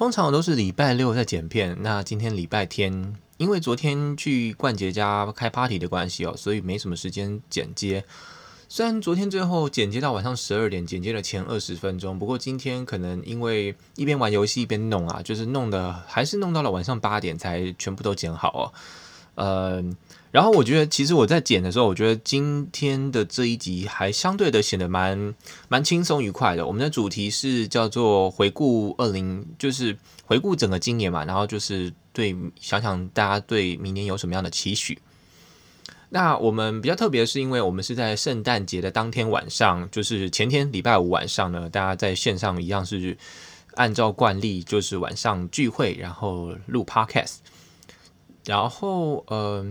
通常我都是礼拜六在剪片，那今天礼拜天，因为昨天去冠杰家开 party 的关系哦，所以没什么时间剪接。虽然昨天最后剪接到晚上十二点，剪接了前二十分钟，不过今天可能因为一边玩游戏一边弄啊，就是弄的还是弄到了晚上八点才全部都剪好哦。呃，然后我觉得其实我在剪的时候，我觉得今天的这一集还相对的显得蛮蛮轻松愉快的。我们的主题是叫做回顾二零，就是回顾整个今年嘛，然后就是对想想大家对明年有什么样的期许。那我们比较特别的是，因为我们是在圣诞节的当天晚上，就是前天礼拜五晚上呢，大家在线上一样是按照惯例，就是晚上聚会，然后录 Podcast，然后呃，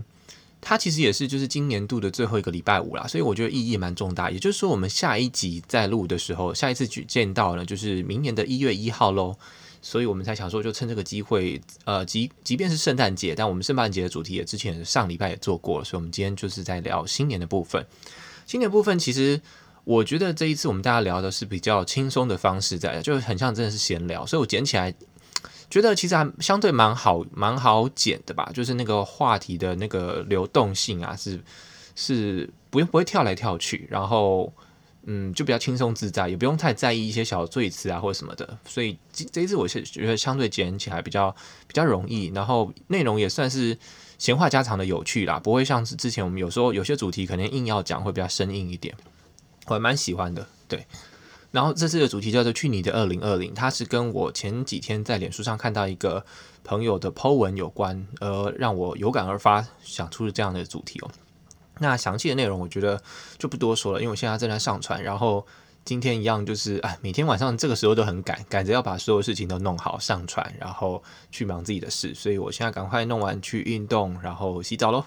它其实也是就是今年度的最后一个礼拜五啦，所以我觉得意义蛮重大。也就是说，我们下一集在录的时候，下一次举见到呢，就是明年的一月一号喽。所以我们才想说，就趁这个机会，呃，即即便是圣诞节，但我们圣诞节的主题也之前上礼拜也做过了，所以我们今天就是在聊新年的部分。新年部分，其实我觉得这一次我们大家聊的是比较轻松的方式在，在就很像真的是闲聊，所以我捡起来觉得其实还相对蛮好，蛮好剪的吧，就是那个话题的那个流动性啊，是是不用不会跳来跳去，然后。嗯，就比较轻松自在，也不用太在意一些小赘词啊或者什么的，所以这这一次我是觉得相对剪起来比较比较容易，然后内容也算是闲话家常的有趣啦，不会像是之前我们有时候有些主题可能硬要讲会比较生硬一点，我还蛮喜欢的。对，然后这次的主题叫做“去你的二零二零”，它是跟我前几天在脸书上看到一个朋友的 po 文有关，呃，让我有感而发，想出了这样的主题哦。那详细的内容我觉得就不多说了，因为我现在正在上传，然后今天一样就是哎，每天晚上这个时候都很赶，赶着要把所有事情都弄好上传，然后去忙自己的事，所以我现在赶快弄完去运动，然后洗澡喽。